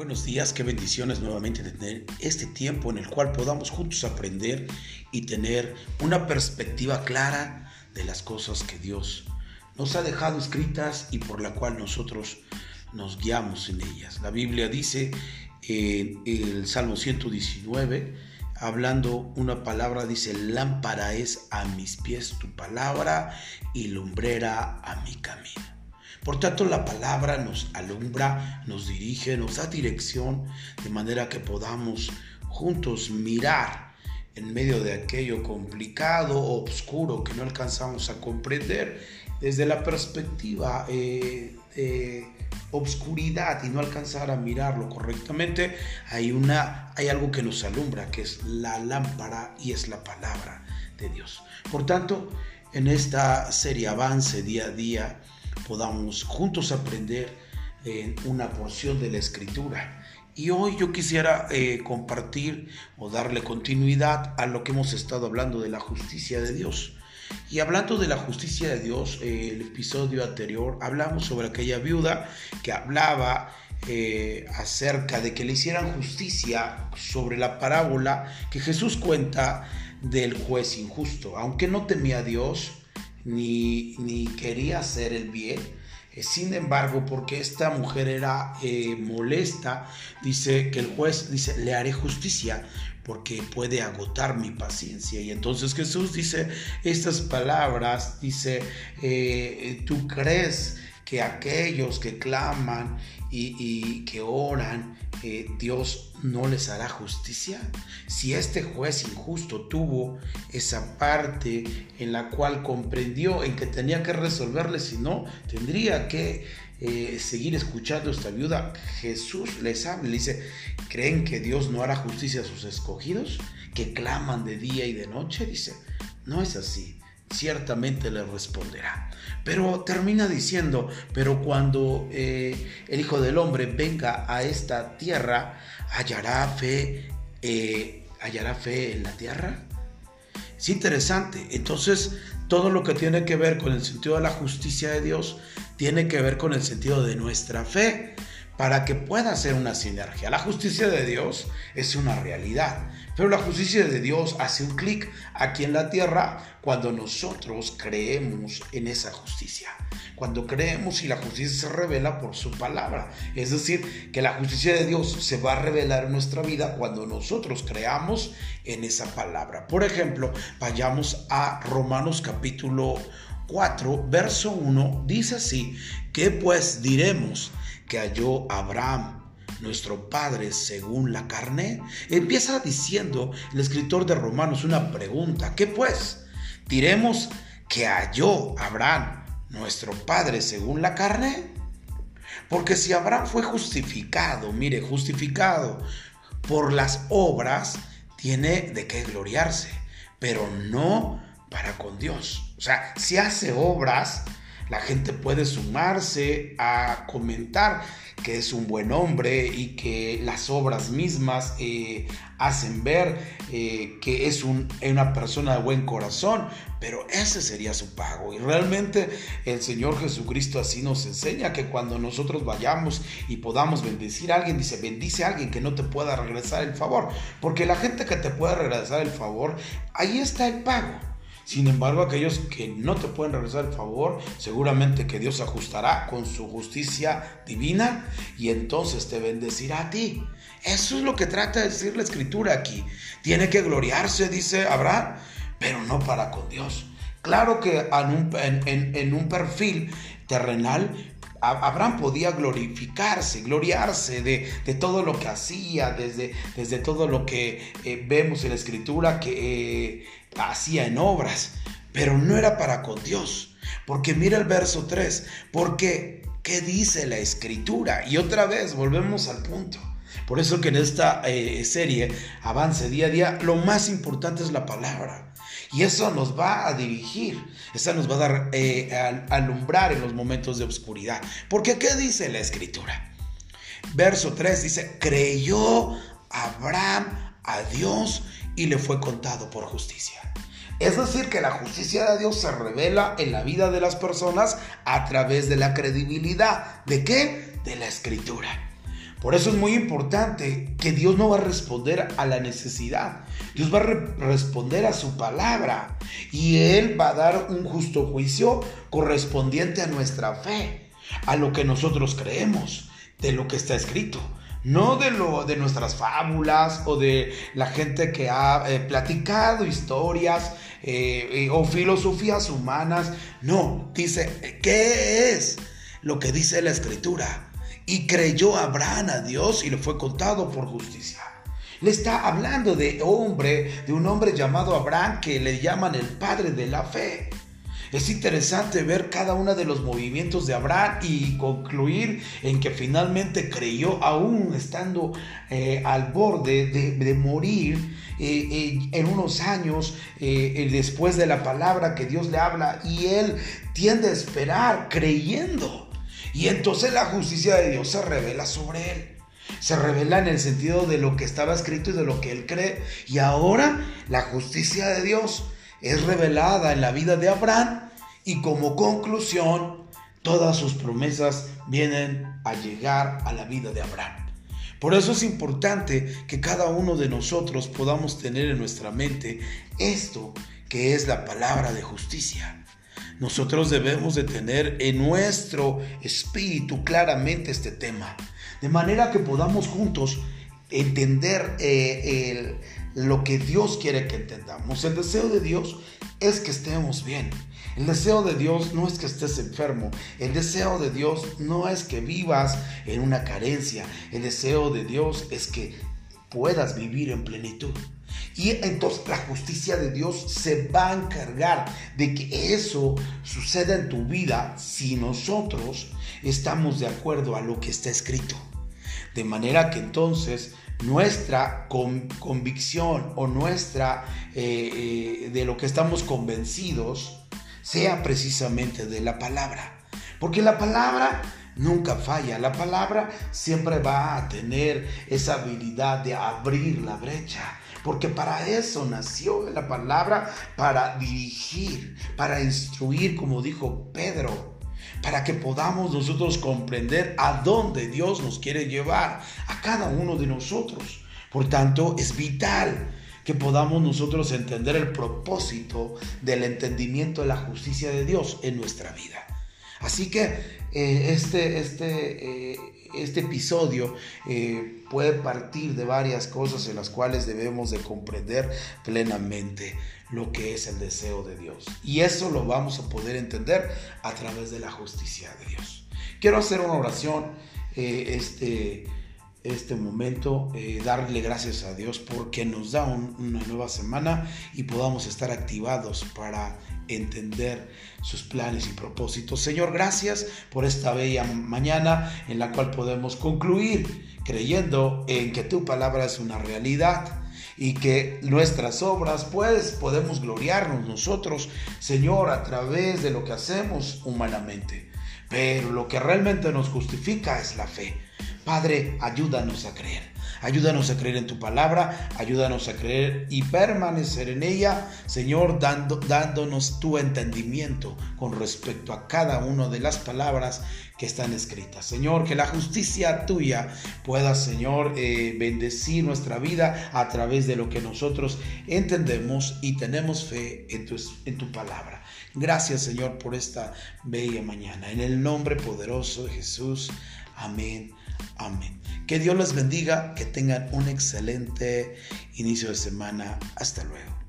Buenos días, qué bendiciones nuevamente tener este tiempo en el cual podamos juntos aprender y tener una perspectiva clara de las cosas que Dios nos ha dejado escritas y por la cual nosotros nos guiamos en ellas. La Biblia dice en el Salmo 119, hablando una palabra, dice, lámpara es a mis pies tu palabra y lumbrera a mi camino. Por tanto, la palabra nos alumbra, nos dirige, nos da dirección, de manera que podamos juntos mirar en medio de aquello complicado o oscuro que no alcanzamos a comprender desde la perspectiva eh, obscuridad y no alcanzar a mirarlo correctamente, hay, una, hay algo que nos alumbra, que es la lámpara y es la palabra de Dios. Por tanto, en esta serie Avance día a día, podamos juntos aprender eh, una porción de la escritura. Y hoy yo quisiera eh, compartir o darle continuidad a lo que hemos estado hablando de la justicia de Dios. Y hablando de la justicia de Dios, eh, el episodio anterior hablamos sobre aquella viuda que hablaba acerca de que le hicieran justicia sobre la parábola que Jesús cuenta del juez injusto. Aunque no temía a Dios, ni, quería hacer el bien. Eh, sin embargo, porque esta mujer era eh, molesta, dice que el juez dice, le haré justicia porque puede agotar mi paciencia. Y entonces Jesús dice estas palabras, dice, eh, tú crees que aquellos que claman y, que oran, eh, Dios no les hará justicia? Si este juez injusto tuvo esa parte en la cual comprendió en que tenía que resolverle, si no, tendría que eh, seguir escuchando a esta viuda. Jesús les habla, le dice, ¿creen que Dios no hará justicia a sus escogidos? Que claman de día y de noche, dice, no es así ciertamente le responderá. Pero termina diciendo, pero cuando eh, el Hijo del Hombre venga a esta tierra, ¿hallará fe, eh, ¿hallará fe en la tierra? Es interesante. Entonces, todo lo que tiene que ver con el sentido de la justicia de Dios, tiene que ver con el sentido de nuestra fe para que pueda ser una sinergia. La justicia de Dios es una realidad, pero la justicia de Dios hace un clic aquí en la tierra cuando nosotros creemos en esa justicia. Cuando creemos y la justicia se revela por su palabra. Es decir, que la justicia de Dios se va a revelar en nuestra vida cuando nosotros creamos en esa palabra. Por ejemplo, vayamos a Romanos capítulo 4, verso 1, dice así, ¿qué pues diremos? Que halló Abraham, nuestro padre según la carne? Empieza diciendo el escritor de Romanos una pregunta. ¿Qué pues? ¿Diremos que halló Abraham, nuestro padre según la carne? Porque si Abraham fue justificado, mire, justificado por las obras, tiene de qué gloriarse, pero no para con Dios. O sea, si hace obras, la gente puede sumarse a comentar que es un buen hombre y que las obras mismas eh, hacen ver eh, que es una persona de buen corazón, pero ese sería su pago. Y realmente el Señor Jesucristo así nos enseña que cuando nosotros vayamos y podamos bendecir a alguien, dice, bendice a alguien que no te pueda regresar el favor, porque la gente que te pueda regresar el favor, ahí está el pago. Sin embargo, aquellos que no te pueden regresar el favor, seguramente que Dios ajustará con su justicia divina y entonces te bendecirá a ti. Eso es lo que trata de decir la escritura aquí. Tiene que gloriarse, dice Abraham, pero no para con Dios. Claro que en un, perfil terrenal Abraham podía glorificarse, gloriarse de, todo lo que hacía, desde, desde todo lo que eh, vemos en la escritura que eh, hacía en obras, pero no era para con Dios. Porque mira el verso 3, porque ¿qué dice la escritura? Y otra vez volvemos al punto. Por eso que en esta eh, serie, Avance día a día, lo más importante es la palabra. Y eso nos va a dirigir, eso nos va a dar eh, a alumbrar en los momentos de oscuridad. Porque ¿qué dice la escritura? Verso 3 dice, creyó Abraham a Dios y le fue contado por justicia. Es decir, que la justicia de Dios se revela en la vida de las personas a través de la credibilidad. ¿De qué? De la escritura. Por eso es muy importante que Dios no va a responder a la necesidad. Dios va a responder a su palabra. Y Él va a dar un justo juicio correspondiente a nuestra fe, a lo que nosotros creemos, de lo que está escrito. No de, lo, de nuestras fábulas o de la gente que ha eh, platicado historias eh, eh, o filosofías humanas. No, dice, ¿qué es lo que dice la escritura? Y creyó Abraham a Dios y le fue contado por justicia. Le está hablando de hombre, de un hombre llamado Abraham que le llaman el padre de la fe. Es interesante ver cada uno de los movimientos de Abraham y concluir en que finalmente creyó aún estando eh, al borde de, morir eh, eh, en unos años después de la palabra que Dios le habla y él tiende a esperar creyendo. Y entonces la justicia de Dios se revela sobre él. Se revela en el sentido de lo que estaba escrito y de lo que él cree. Y ahora la justicia de Dios es revelada en la vida de Abraham y como conclusión todas sus promesas vienen a llegar a la vida de Abraham. Por eso es importante que cada uno de nosotros podamos tener en nuestra mente esto que es la palabra de justicia. Nosotros debemos de tener en nuestro espíritu claramente este tema, de manera que podamos juntos entender eh, lo que Dios quiere que entendamos. El deseo de Dios es que estemos bien. El deseo de Dios no es que estés enfermo. El deseo de Dios no es que vivas en una carencia. El deseo de Dios es que puedas vivir en plenitud. Y entonces la justicia de Dios se va a encargar de que eso suceda en tu vida si nosotros estamos de acuerdo a lo que está escrito. De manera que entonces nuestra convicción o nuestra eh, eh, de lo que estamos convencidos sea precisamente de la palabra. Porque la palabra nunca falla. La palabra siempre va a tener esa habilidad de abrir la brecha. Porque para eso nació la palabra, para dirigir, para instruir, como dijo Pedro, para que podamos nosotros comprender a dónde Dios nos quiere llevar, a cada uno de nosotros. Por tanto, es vital que podamos nosotros entender el propósito del entendimiento de la justicia de Dios en nuestra vida. Así que eh, este, este, eh, este episodio eh, puede partir de varias cosas en las cuales debemos de comprender plenamente lo que es el deseo de Dios. Y eso lo vamos a poder entender a través de la justicia de Dios. Quiero hacer una oración este, este momento, darle gracias a Dios porque nos da una nueva semana y podamos estar activados para entender sus planes y propósitos. Señor, gracias por esta bella mañana en la cual podemos concluir creyendo en que tu palabra es una realidad y que nuestras obras, pues podemos gloriarnos nosotros, Señor, a través de lo que hacemos humanamente. Pero lo que realmente nos justifica es la fe. Padre, ayúdanos a creer. Ayúdanos a creer en tu palabra, ayúdanos a creer y permanecer en ella, Señor, dando, dándonos tu entendimiento con respecto a cada una de las palabras que están escritas. Señor, que la justicia tuya pueda, Señor, eh, bendecir nuestra vida a través de lo que nosotros entendemos y tenemos fe en tu, en tu palabra. Gracias, Señor, por esta bella mañana. En el nombre poderoso de Jesús. Amén. Amén. Que Dios les bendiga, que tengan un excelente inicio de semana. Hasta luego.